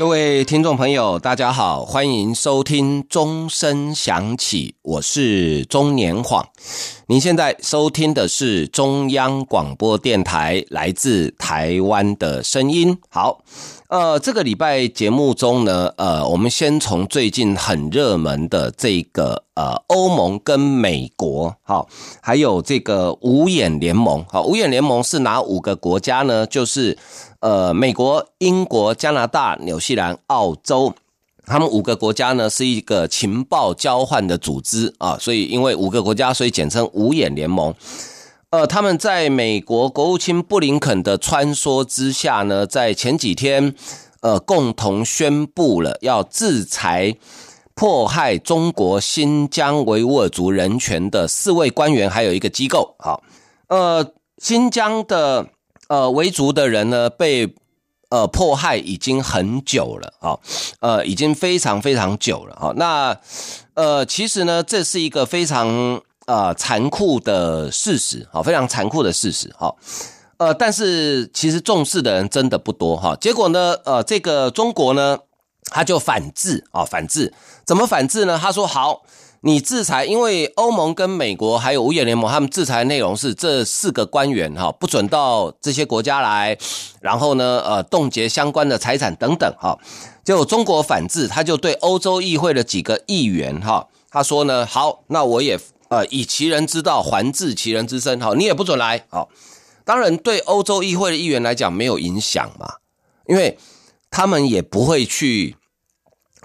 各位听众朋友，大家好，欢迎收听钟声响起，我是中年晃。您现在收听的是中央广播电台来自台湾的声音。好，呃，这个礼拜节目中呢，呃，我们先从最近很热门的这个呃欧盟跟美国，好，还有这个五眼联盟，好，五眼联盟是哪五个国家呢？就是。呃，美国、英国、加拿大、纽西兰、澳洲，他们五个国家呢是一个情报交换的组织啊，所以因为五个国家，所以简称五眼联盟。呃，他们在美国国务卿布林肯的穿梭之下呢，在前几天，呃，共同宣布了要制裁迫害中国新疆维吾尔族人权的四位官员，还有一个机构。好，呃，新疆的。呃，维族的人呢被呃迫害已经很久了啊，呃，已经非常非常久了啊。那呃，其实呢，这是一个非常呃残酷的事实，好，非常残酷的事实，好，呃，但是其实重视的人真的不多哈。结果呢，呃，这个中国呢，他就反制啊，反制，怎么反制呢？他说好。你制裁，因为欧盟跟美国还有五眼联盟，他们制裁的内容是这四个官员哈不准到这些国家来，然后呢，呃，冻结相关的财产等等哈。就中国反制，他就对欧洲议会的几个议员哈，他说呢，好，那我也呃以其人之道还治其人之身，好，你也不准来，好。当然，对欧洲议会的议员来讲没有影响嘛，因为他们也不会去。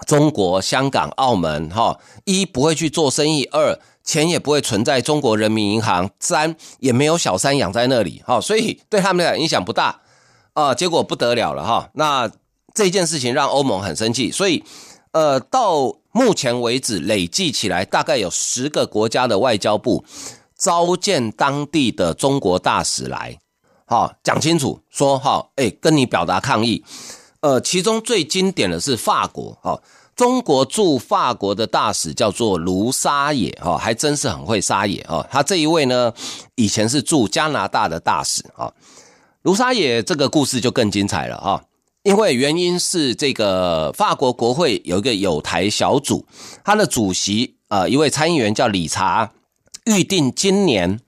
中国、香港、澳门，哈，一不会去做生意，二钱也不会存在中国人民银行，三也没有小三养在那里，哈，所以对他们来讲影响不大，啊，结果不得了了，哈，那这件事情让欧盟很生气，所以，呃，到目前为止累计起来，大概有十个国家的外交部召见当地的中国大使来，好，讲清楚，说，哈，哎，跟你表达抗议。呃，其中最经典的是法国，哈，中国驻法国的大使叫做卢沙野，哈，还真是很会撒野，哦，他这一位呢，以前是驻加拿大的大使，哈，卢沙野这个故事就更精彩了，哈，因为原因是这个法国国会有一个友台小组，他的主席啊，一位参议员叫理查，预定今年。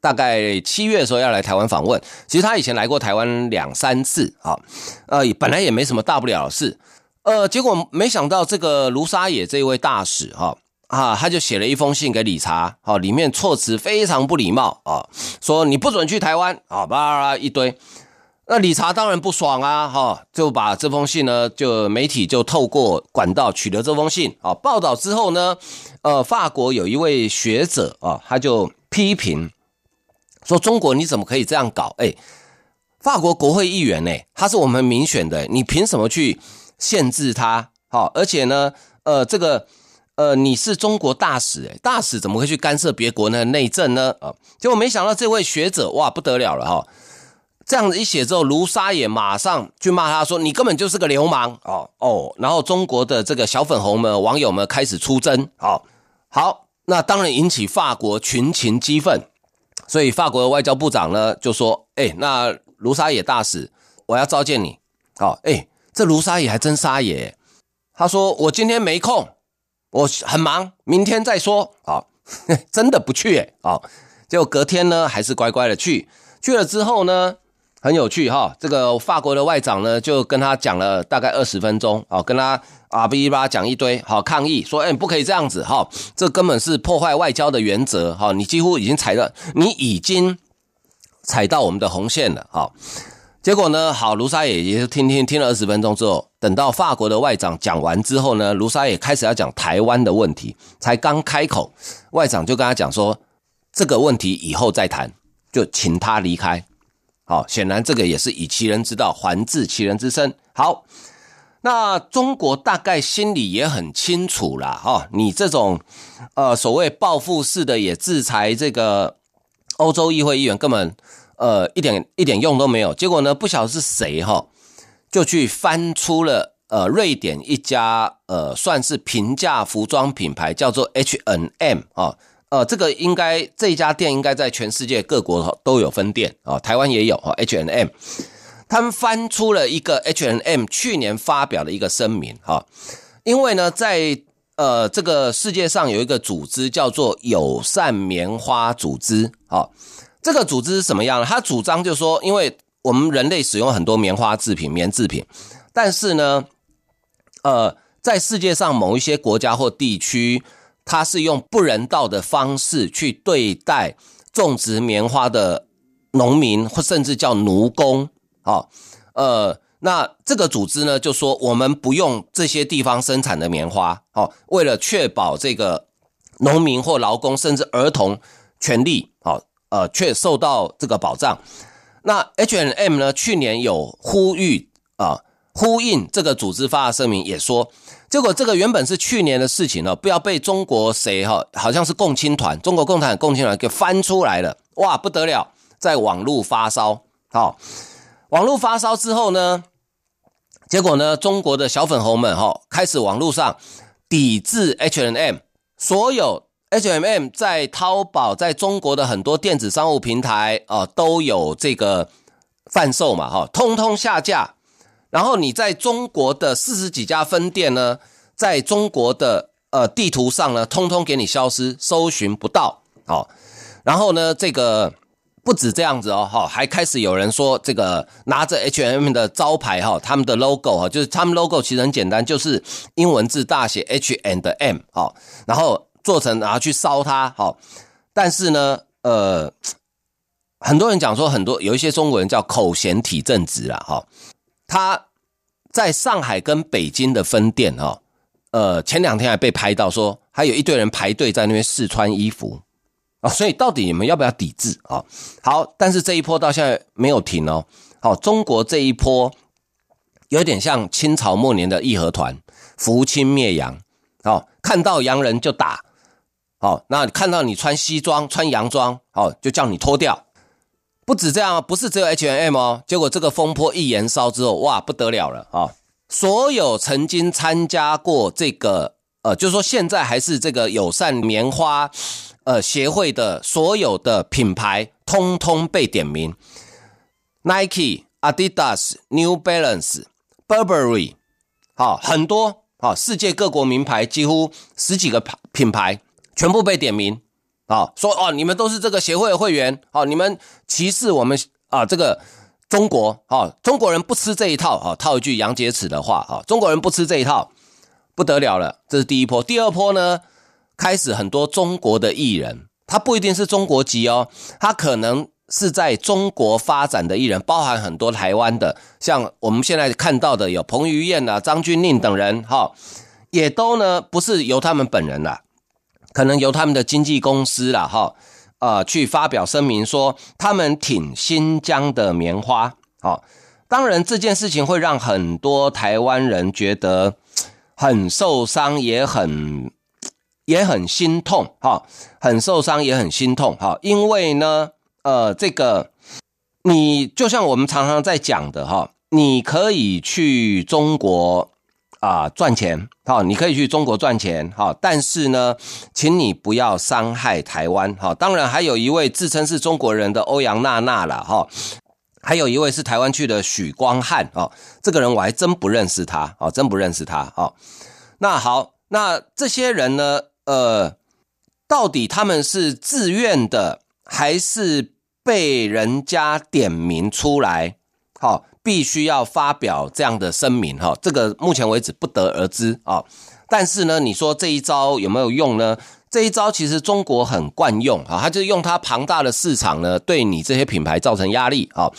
大概七月的时候要来台湾访问，其实他以前来过台湾两三次啊，呃，本来也没什么大不了的事，呃，结果没想到这个卢沙野这位大使哈啊，他就写了一封信给理查，好，里面措辞非常不礼貌啊，说你不准去台湾啊，巴拉巴拉一堆，那理查当然不爽啊，哈，就把这封信呢，就媒体就透过管道取得这封信啊，报道之后呢，呃，法国有一位学者啊，他就批评。说中国你怎么可以这样搞？哎，法国国会议员呢？他是我们民选的，你凭什么去限制他？好，而且呢，呃，这个呃，你是中国大使，哎，大使怎么会去干涉别国的内政呢？啊，结果没想到这位学者哇不得了了哈！这样子一写之后，卢沙也马上去骂他说：“你根本就是个流氓！”哦哦，然后中国的这个小粉红们网友们开始出征，好，好，那当然引起法国群情激愤。所以法国的外交部长呢就说：“哎，那卢沙野大使，我要召见你。好，哎，这卢沙野还真沙野。他说我今天没空，我很忙，明天再说。好，真的不去哎。好，结果隔天呢还是乖乖的去。去了之后呢。”很有趣哈，这个法国的外长呢，就跟他讲了大概二十分钟，哦，跟他啊哔哩吧讲一堆，好抗议说，哎，不可以这样子哈，这根本是破坏外交的原则，哈，你几乎已经踩到，你已经踩到我们的红线了，哈。结果呢，好，卢沙野也是听听听了二十分钟之后，等到法国的外长讲完之后呢，卢沙野开始要讲台湾的问题，才刚开口，外长就跟他讲说，这个问题以后再谈，就请他离开。好，显然这个也是以其人之道还治其人之身。好，那中国大概心里也很清楚啦，哈，你这种呃所谓报复式的也制裁这个欧洲议会议员根本呃一点一点用都没有。结果呢，不晓得是谁哈，就去翻出了呃瑞典一家呃算是平价服装品牌，叫做 H&M 啊。呃，这个应该这家店应该在全世界各国都有分店啊，台湾也有哈 hnm。他们翻出了一个 hnm 去年发表的一个声明哈，因为呢，在呃这个世界上有一个组织叫做友善棉花组织啊，这个组织是什么样呢？他主张就是说，因为我们人类使用很多棉花制品、棉制品，但是呢，呃，在世界上某一些国家或地区。他是用不人道的方式去对待种植棉花的农民，或甚至叫奴工。好，呃，那这个组织呢，就说我们不用这些地方生产的棉花，好，为了确保这个农民或劳工甚至儿童权利，好，呃，却受到这个保障。那 H and M 呢，去年有呼吁啊，呼应这个组织发的声明，也说。结果这个原本是去年的事情哦，不要被中国谁哈，好像是共青团，中国共产党共青团给翻出来了，哇，不得了，在网络发烧，好，网络发烧之后呢，结果呢，中国的小粉红们哈，开始网络上抵制 H&M，所有 H&M 在淘宝，在中国的很多电子商务平台啊，都有这个贩售嘛，哈，通通下架。然后你在中国的四十几家分店呢，在中国的呃地图上呢，通通给你消失，搜寻不到。好，然后呢，这个不止这样子哦，哈，还开始有人说，这个拿着 H&M 的招牌哈，他们的 logo 哈，就是他们 logo 其实很简单，就是英文字大写 H and M 好，然后做成然后去烧它好，但是呢，呃，很多人讲说，很多有一些中国人叫口嫌体正直啊，哈。他在上海跟北京的分店哦，呃，前两天还被拍到说，还有一堆人排队在那边试穿衣服啊，所以到底你们要不要抵制啊？好，但是这一波到现在没有停哦。好，中国这一波有点像清朝末年的义和团，扶清灭洋，哦，看到洋人就打，哦，那看到你穿西装穿洋装，哦，就叫你脱掉。不止这样，不是只有 H&M 哦。结果这个风波一延烧之后，哇，不得了了啊！所有曾经参加过这个，呃，就是说现在还是这个友善棉花呃协会的所有的品牌，通通被点名：Nike、Adidas、New Balance、Burberry，好，很多好，世界各国名牌几乎十几个品牌全部被点名。啊，说哦，你们都是这个协会的会员，哦，你们歧视我们啊，这个中国，啊，中国人不吃这一套，啊，套一句杨洁篪的话，啊，中国人不吃这一套，不得了了，这是第一波。第二波呢，开始很多中国的艺人，他不一定是中国籍哦，他可能是在中国发展的艺人，包含很多台湾的，像我们现在看到的有彭于晏啊、张钧甯等人，哈，也都呢不是由他们本人啦。可能由他们的经纪公司啦，哈，呃，去发表声明说他们挺新疆的棉花，好，当然这件事情会让很多台湾人觉得很受伤，也很也很心痛，哈，很受伤也很心痛，哈，因为呢，呃，这个你就像我们常常在讲的，哈，你可以去中国。啊，赚钱好，你可以去中国赚钱好，但是呢，请你不要伤害台湾好。当然，还有一位自称是中国人的欧阳娜娜了哈，还有一位是台湾去的许光汉啊，这个人我还真不认识他啊，真不认识他啊。那好，那这些人呢，呃，到底他们是自愿的，还是被人家点名出来？好。必须要发表这样的声明哈，这个目前为止不得而知啊。但是呢，你说这一招有没有用呢？这一招其实中国很惯用啊，他就用他庞大的市场呢，对你这些品牌造成压力啊。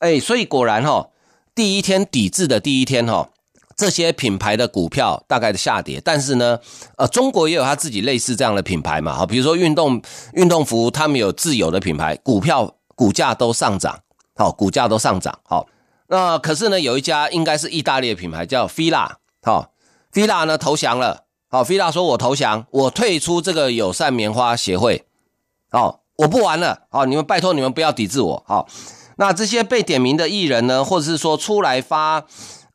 哎，所以果然哈，第一天抵制的第一天哈，这些品牌的股票大概的下跌。但是呢，呃，中国也有他自己类似这样的品牌嘛，哈，比如说运动运动服，他们有自有的品牌，股票股价都上涨，好，股价都上涨，好。那可是呢，有一家应该是意大利的品牌叫 Fila，好，Fila 呢投降了，好，Fila 说我投降，我退出这个友善棉花协会，好，我不玩了，好，你们拜托你们不要抵制我，好。那这些被点名的艺人呢，或者是说出来发，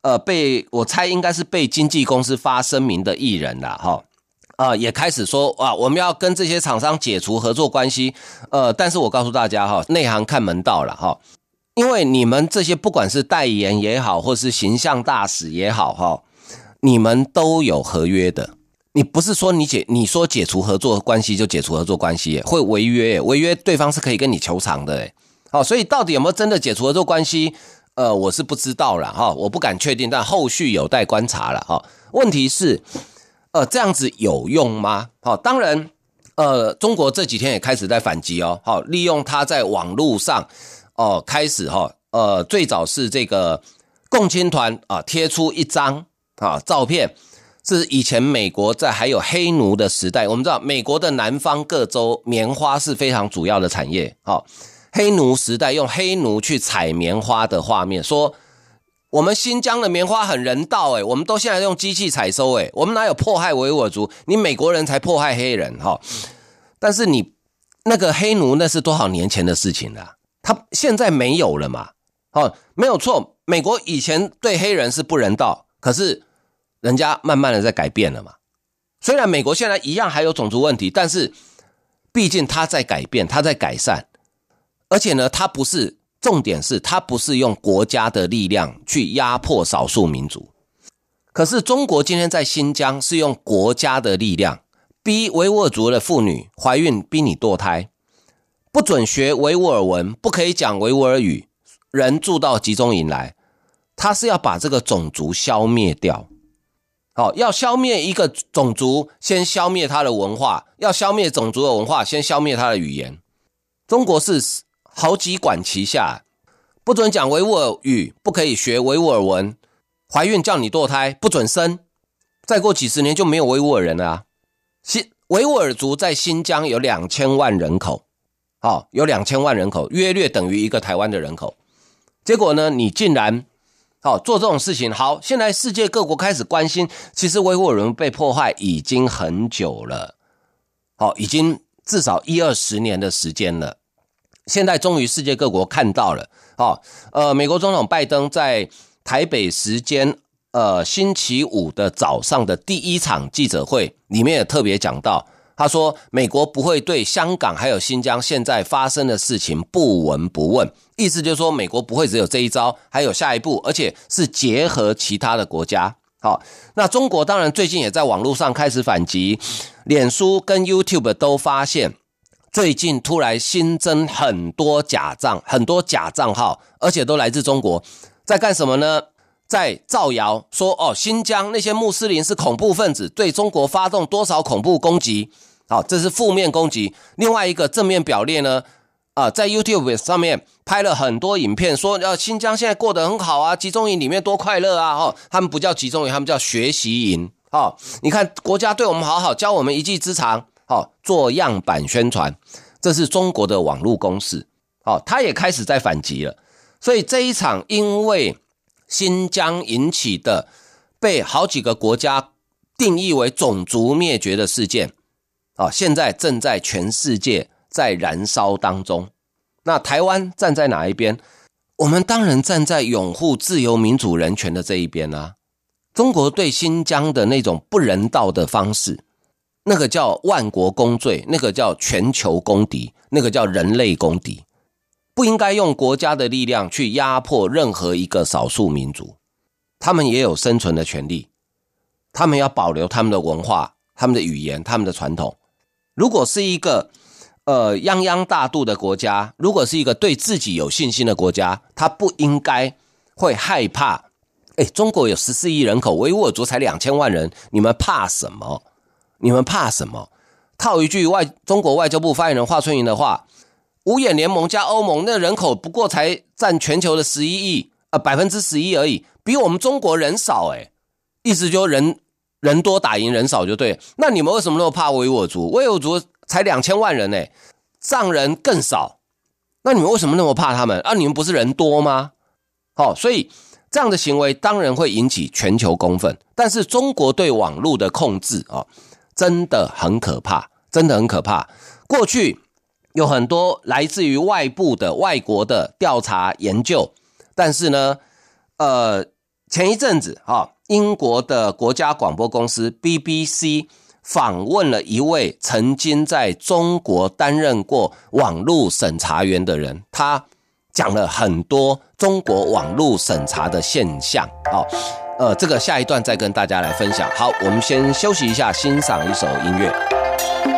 呃，被我猜应该是被经纪公司发声明的艺人啦，哈，啊，也开始说啊，我们要跟这些厂商解除合作关系，呃，但是我告诉大家哈，内行看门道了哈，因为你们这些不管是代言也好，或是形象大使也好，哈，你们都有合约的，你不是说你解你说解除合作关系就解除合作关系，会违约，违约对方是可以跟你求偿的，诶好，所以到底有没有真的解除合作关系？呃，我是不知道了哈，我不敢确定，但后续有待观察了哈。问题是，呃，这样子有用吗？好，当然，呃，中国这几天也开始在反击哦，好，利用他在网络上哦开始哈，呃，最早是这个共青团啊贴出一张啊照片，是以前美国在还有黑奴的时代，我们知道美国的南方各州棉花是非常主要的产业，好。黑奴时代用黑奴去采棉花的画面，说我们新疆的棉花很人道诶，我们都现在用机器采收诶，我们哪有迫害维吾尔族？你美国人才迫害黑人哈。但是你那个黑奴那是多少年前的事情了，他现在没有了嘛？哦，没有错，美国以前对黑人是不人道，可是人家慢慢的在改变了嘛。虽然美国现在一样还有种族问题，但是毕竟他在改变，他在改善。而且呢，他不是重点是，他不是用国家的力量去压迫少数民族。可是中国今天在新疆是用国家的力量逼维吾尔族的妇女怀孕，逼你堕胎，不准学维吾尔文，不可以讲维吾尔语，人住到集中营来，他是要把这个种族消灭掉。好，要消灭一个种族，先消灭他的文化；要消灭种族的文化，先消灭他的语言。中国是。好几管齐下，不准讲维吾尔语，不可以学维吾尔文，怀孕叫你堕胎，不准生，再过几十年就没有维吾尔人了啊。新维吾尔族在新疆有两千万人口，好，有两千万人口，约略等于一个台湾的人口。结果呢，你竟然好做这种事情。好，现在世界各国开始关心，其实维吾尔人被破坏已经很久了，好，已经至少一二十年的时间了。现在终于世界各国看到了，哦，呃，美国总统拜登在台北时间呃星期五的早上的第一场记者会里面也特别讲到，他说美国不会对香港还有新疆现在发生的事情不闻不问，意思就是说美国不会只有这一招，还有下一步，而且是结合其他的国家。好，那中国当然最近也在网络上开始反击，脸书跟 YouTube 都发现。最近突然新增很多假账，很多假账号，而且都来自中国，在干什么呢？在造谣说哦，新疆那些穆斯林是恐怖分子，对中国发动多少恐怖攻击？好，这是负面攻击。另外一个正面表列呢，啊，在 YouTube 上面拍了很多影片，说要新疆现在过得很好啊，集中营里面多快乐啊！哈，他们不叫集中营，他们叫学习营。哦，你看国家对我们好好，教我们一技之长。好，做样板宣传，这是中国的网络攻势。好，他也开始在反击了。所以这一场因为新疆引起的被好几个国家定义为种族灭绝的事件，啊，现在正在全世界在燃烧当中。那台湾站在哪一边？我们当然站在拥护自由、民主、人权的这一边啊。中国对新疆的那种不人道的方式。那个叫万国公罪，那个叫全球公敌，那个叫人类公敌，不应该用国家的力量去压迫任何一个少数民族，他们也有生存的权利，他们要保留他们的文化、他们的语言、他们的传统。如果是一个呃泱泱大度的国家，如果是一个对自己有信心的国家，他不应该会害怕。哎，中国有十四亿人口，维吾尔族才两千万人，你们怕什么？你们怕什么？套一句外中国外交部发言人华春莹的话：“五眼联盟加欧盟，那人口不过才占全球的十一亿，呃，百分之十一而已，比我们中国人少诶。意思就人人多打赢人少就对。那你们为什么那么怕维吾尔族？维吾尔族才两千万人呢，藏人更少。那你们为什么那么怕他们？啊，你们不是人多吗？好，所以。这样的行为当然会引起全球公愤，但是中国对网络的控制啊，真的很可怕，真的很可怕。过去有很多来自于外部的外国的调查研究，但是呢，呃，前一阵子啊，英国的国家广播公司 BBC 访问了一位曾经在中国担任过网络审查员的人，他讲了很多中国网络审查的现象。好，呃，这个下一段再跟大家来分享。好，我们先休息一下，欣赏一首音乐。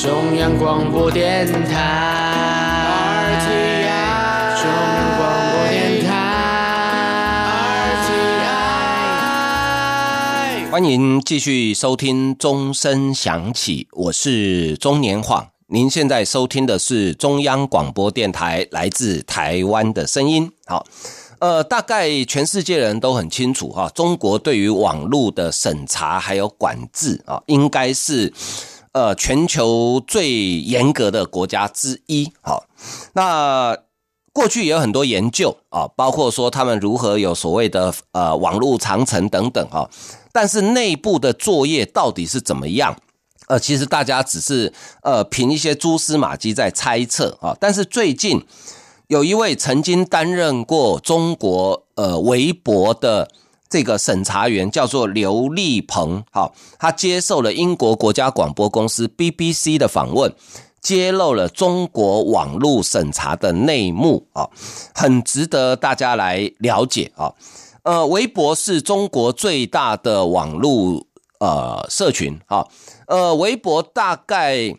中央广播电台，RTI，中央广播电台，RTI，欢迎继续收听钟声响起，我是中年晃。您现在收听的是中央广播电台来自台湾的声音。好，呃，大概全世界人都很清楚哈，中国对于网络的审查还有管制啊，应该是。呃，全球最严格的国家之一，好，那过去也有很多研究啊，包括说他们如何有所谓的呃网络长城等等哈，但是内部的作业到底是怎么样？呃，其实大家只是呃凭一些蛛丝马迹在猜测啊，但是最近有一位曾经担任过中国呃微博的。这个审查员叫做刘立鹏，好，他接受了英国国家广播公司 BBC 的访问，揭露了中国网络审查的内幕啊，很值得大家来了解啊。呃，微博是中国最大的网络呃社群啊，呃，微博大概。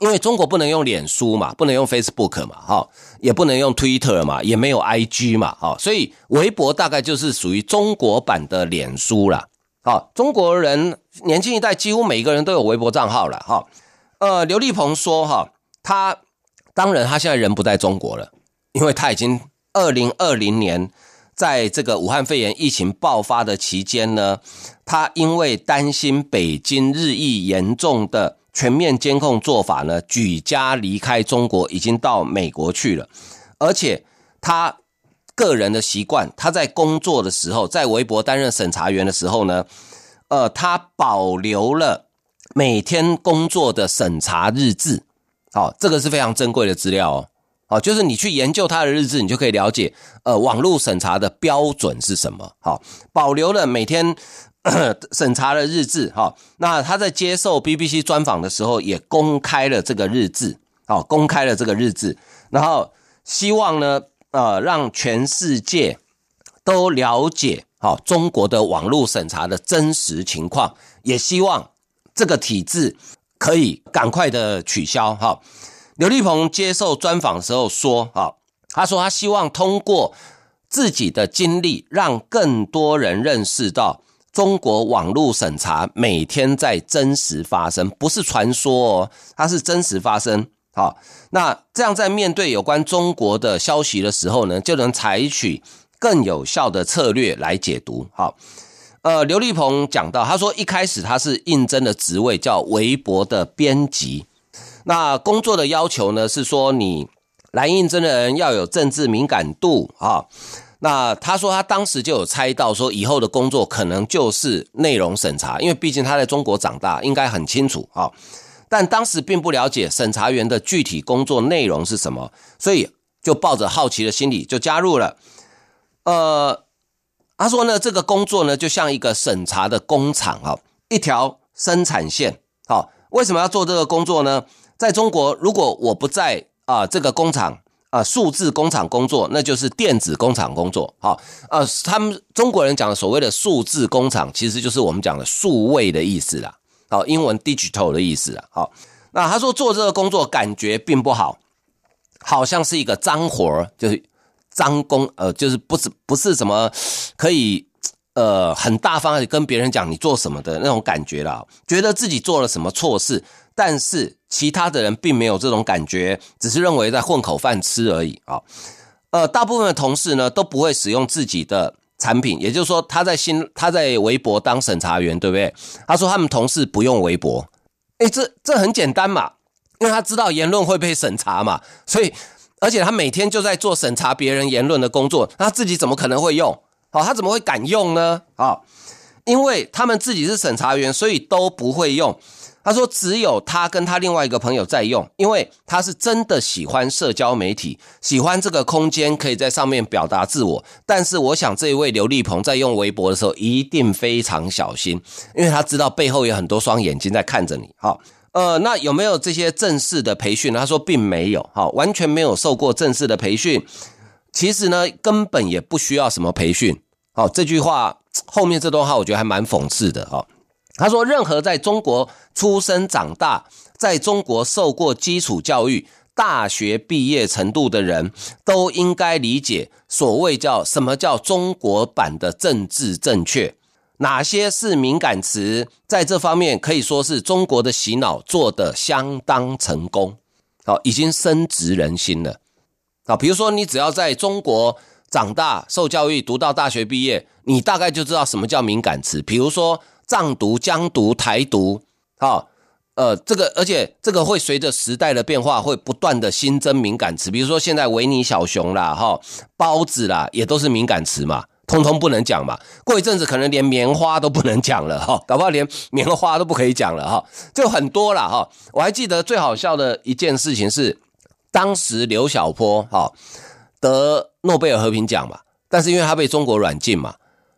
因为中国不能用脸书嘛，不能用 Facebook 嘛，哈，也不能用 Twitter 嘛，也没有 IG 嘛，哈，所以微博大概就是属于中国版的脸书啦。好，中国人年轻一代几乎每个人都有微博账号了，哈。呃，刘立鹏说，哈，他当然他现在人不在中国了，因为他已经二零二零年在这个武汉肺炎疫情爆发的期间呢，他因为担心北京日益严重的。全面监控做法呢，举家离开中国，已经到美国去了。而且他个人的习惯，他在工作的时候，在微博担任审查员的时候呢，呃，他保留了每天工作的审查日志。好，这个是非常珍贵的资料哦。好，就是你去研究他的日志，你就可以了解，呃，网络审查的标准是什么。好，保留了每天。审查的日志，哈，那他在接受 BBC 专访的时候，也公开了这个日志，好，公开了这个日志，然后希望呢，呃让全世界都了解好、哦、中国的网络审查的真实情况，也希望这个体制可以赶快的取消。哈、刘立鹏接受专访的时候说，哈、他说他希望通过自己的经历，让更多人认识到。中国网络审查每天在真实发生，不是传说哦，它是真实发生。好，那这样在面对有关中国的消息的时候呢，就能采取更有效的策略来解读。好，呃，刘立鹏讲到，他说一开始他是应征的职位叫微博的编辑，那工作的要求呢是说你来应征的人要有政治敏感度啊。那他说，他当时就有猜到，说以后的工作可能就是内容审查，因为毕竟他在中国长大，应该很清楚啊。但当时并不了解审查员的具体工作内容是什么，所以就抱着好奇的心理就加入了。呃，他说呢，这个工作呢就像一个审查的工厂啊，一条生产线。好，为什么要做这个工作呢？在中国，如果我不在啊这个工厂。啊，数字工厂工作，那就是电子工厂工作。好，啊，他们中国人讲的所谓的数字工厂，其实就是我们讲的数位的意思啦。好，英文 digital 的意思啦。好，那他说做这个工作感觉并不好，好像是一个脏活，就是脏工，呃，就是不是不是什么可以呃很大方的跟别人讲你做什么的那种感觉啦，觉得自己做了什么错事。但是其他的人并没有这种感觉，只是认为在混口饭吃而已啊。呃，大部分的同事呢都不会使用自己的产品，也就是说他在新他在微博当审查员，对不对？他说他们同事不用微博，诶，这这很简单嘛，因为他知道言论会被审查嘛，所以而且他每天就在做审查别人言论的工作，他自己怎么可能会用？好，他怎么会敢用呢？啊，因为他们自己是审查员，所以都不会用。他说：“只有他跟他另外一个朋友在用，因为他是真的喜欢社交媒体，喜欢这个空间，可以在上面表达自我。但是，我想这一位刘立鹏在用微博的时候一定非常小心，因为他知道背后有很多双眼睛在看着你。好，呃，那有没有这些正式的培训？他说并没有，好，完全没有受过正式的培训。其实呢，根本也不需要什么培训。好，这句话后面这段话，我觉得还蛮讽刺的。哈。”他说：“任何在中国出生长大，在中国受过基础教育、大学毕业程度的人，都应该理解所谓叫什么叫中国版的政治正确，哪些是敏感词，在这方面可以说是中国的洗脑做得相当成功，好，已经深植人心了。啊，比如说你只要在中国长大、受教育、读到大学毕业，你大概就知道什么叫敏感词，比如说。”藏独、疆独、台独，好，呃，这个，而且这个会随着时代的变化，会不断的新增敏感词。比如说，现在维尼小熊啦，哈，包子啦，也都是敏感词嘛，通通不能讲嘛。过一阵子，可能连棉花都不能讲了，哈，搞不好连棉花都不可以讲了，哈，就很多了，哈。我还记得最好笑的一件事情是，当时刘晓波，哈，得诺贝尔和平奖嘛，但是因为他被中国软禁嘛，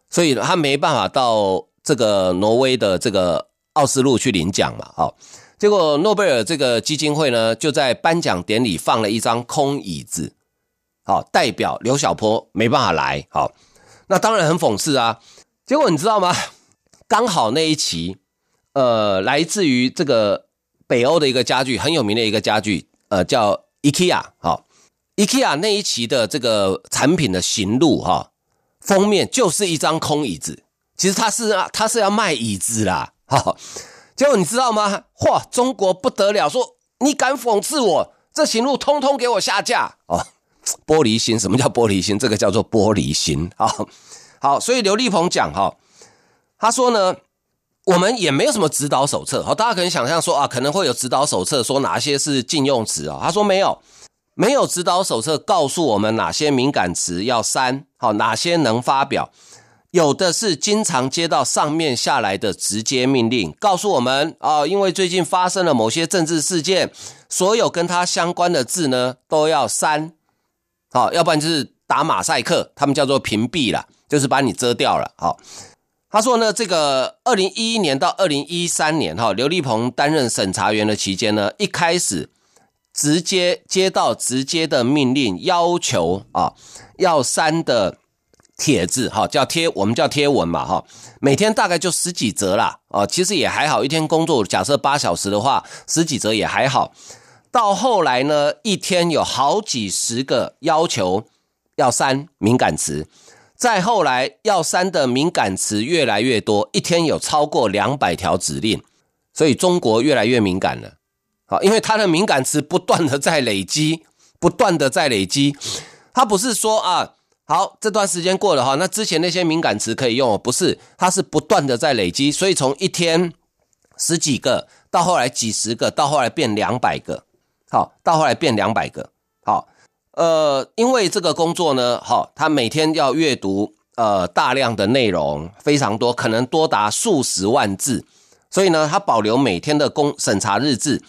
所以他没办法到。这个挪威的这个奥斯陆去领奖嘛，好，结果诺贝尔这个基金会呢，就在颁奖典礼放了一张空椅子，好，代表刘晓波没办法来，好，那当然很讽刺啊。结果你知道吗？刚好那一期，呃，来自于这个北欧的一个家具很有名的一个家具，呃，叫 IKEA，好，IKEA 那一期的这个产品的行录哈，封面就是一张空椅子。其实他是啊，他是要卖椅子啦，哈，结果你知道吗？嚯，中国不得了，说你敢讽刺我，这行路通通给我下架哦！玻璃心，什么叫玻璃心？这个叫做玻璃心啊！好，所以刘立鹏讲哈，他说呢，我们也没有什么指导手册，好，大家可能想象说啊，可能会有指导手册说哪些是禁用词啊，他说没有，没有指导手册告诉我们哪些敏感词要删，好，哪些能发表。有的是经常接到上面下来的直接命令，告诉我们啊，因为最近发生了某些政治事件，所有跟他相关的字呢都要删，好，要不然就是打马赛克，他们叫做屏蔽了，就是把你遮掉了。好，他说呢，这个二零一一年到二零一三年，哈，刘立鹏担任审查员的期间呢，一开始直接接到直接的命令，要求啊要删的帖子哈，叫贴，我们叫贴文嘛哈，每天大概就十几则啦，啊，其实也还好，一天工作假设八小时的话，十几则也还好。到后来呢，一天有好几十个要求要删敏感词，再后来要删的敏感词越来越多，一天有超过两百条指令，所以中国越来越敏感了。好，因为它的敏感词不断的在累积，不断的在累积，它不是说啊。好，这段时间过了哈，那之前那些敏感词可以用哦，不是，它是不断的在累积，所以从一天十几个，到后来几十个，到后来变两百个，好，到后来变两百个，好，呃，因为这个工作呢，好，他每天要阅读呃大量的内容，非常多，可能多达数十万字，所以呢，他保留每天的公审查日志，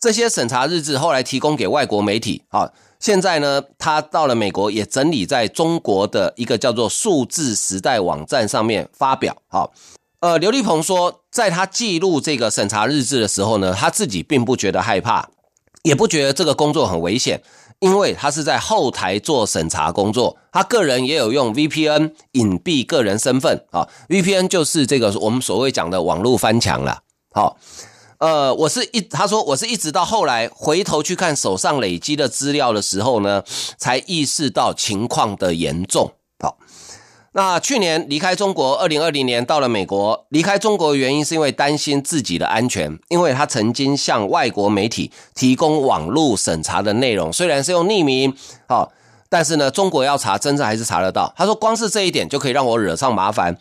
这些审查日志后来提供给外国媒体，好。现在呢，他到了美国，也整理在中国的一个叫做“数字时代”网站上面发表。好，呃，刘立鹏说，在他记录这个审查日志的时候呢，他自己并不觉得害怕，也不觉得这个工作很危险，因为他是在后台做审查工作，他个人也有用 VPN 隐蔽个人身份啊，VPN 就是这个我们所谓讲的网络翻墙了。好。呃，我是一他说我是一直到后来回头去看手上累积的资料的时候呢，才意识到情况的严重。好，那去年离开中国，二零二零年到了美国。离开中国原因是因为担心自己的安全，因为他曾经向外国媒体提供网络审查的内容，虽然是用匿名，好，但是呢，中国要查，真正还是查得到。他说，光是这一点就可以让我惹上麻烦，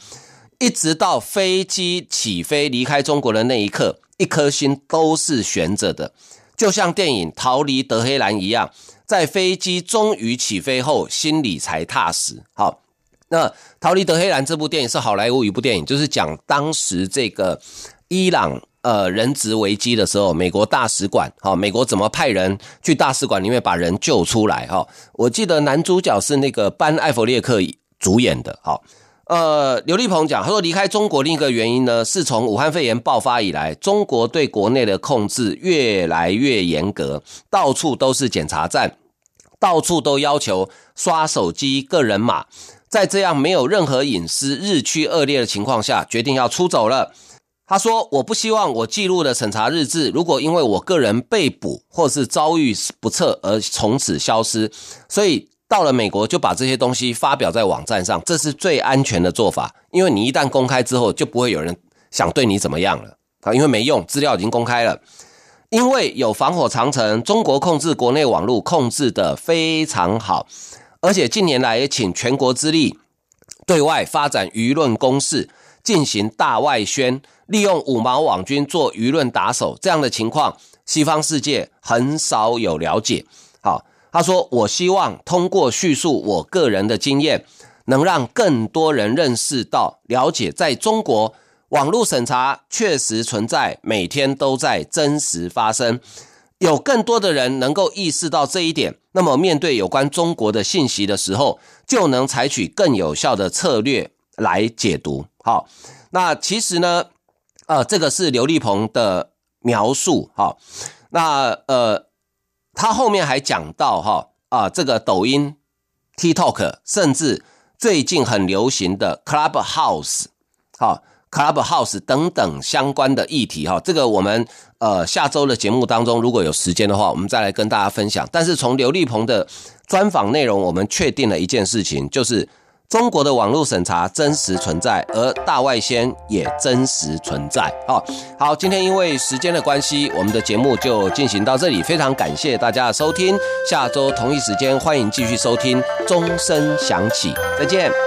一直到飞机起飞离开中国的那一刻。一颗心都是悬着的，就像电影《逃离德黑兰》一样，在飞机终于起飞后，心里才踏实。好，那《逃离德黑兰》这部电影是好莱坞一部电影，就是讲当时这个伊朗呃人质危机的时候，美国大使馆，好，美国怎么派人去大使馆里面把人救出来？哈，我记得男主角是那个班艾弗列克主演的，好。呃，刘立鹏讲，他说离开中国另一个原因呢，是从武汉肺炎爆发以来，中国对国内的控制越来越严格，到处都是检查站，到处都要求刷手机个人码，在这样没有任何隐私、日趋恶劣的情况下，决定要出走了。他说：“我不希望我记录的审查日志，如果因为我个人被捕或是遭遇不测而从此消失，所以。”到了美国就把这些东西发表在网站上，这是最安全的做法。因为你一旦公开之后，就不会有人想对你怎么样了啊，因为没用，资料已经公开了。因为有防火长城，中国控制国内网络控制的非常好，而且近年来也请全国之力对外发展舆论攻势，进行大外宣，利用五毛网军做舆论打手，这样的情况，西方世界很少有了解。好。他说：“我希望通过叙述我个人的经验，能让更多人认识到、了解，在中国网络审查确实存在，每天都在真实发生。有更多的人能够意识到这一点，那么面对有关中国的信息的时候，就能采取更有效的策略来解读。”好，那其实呢，呃，这个是刘立鹏的描述。好，那呃。他后面还讲到哈啊，这个抖音、TikTok，甚至最近很流行的 Clubhouse，好 Clubhouse 等等相关的议题哈，这个我们呃下周的节目当中如果有时间的话，我们再来跟大家分享。但是从刘立鹏的专访内容，我们确定了一件事情，就是。中国的网络审查真实存在，而大外宣也真实存在。哦，好，今天因为时间的关系，我们的节目就进行到这里。非常感谢大家的收听，下周同一时间欢迎继续收听钟声响起，再见。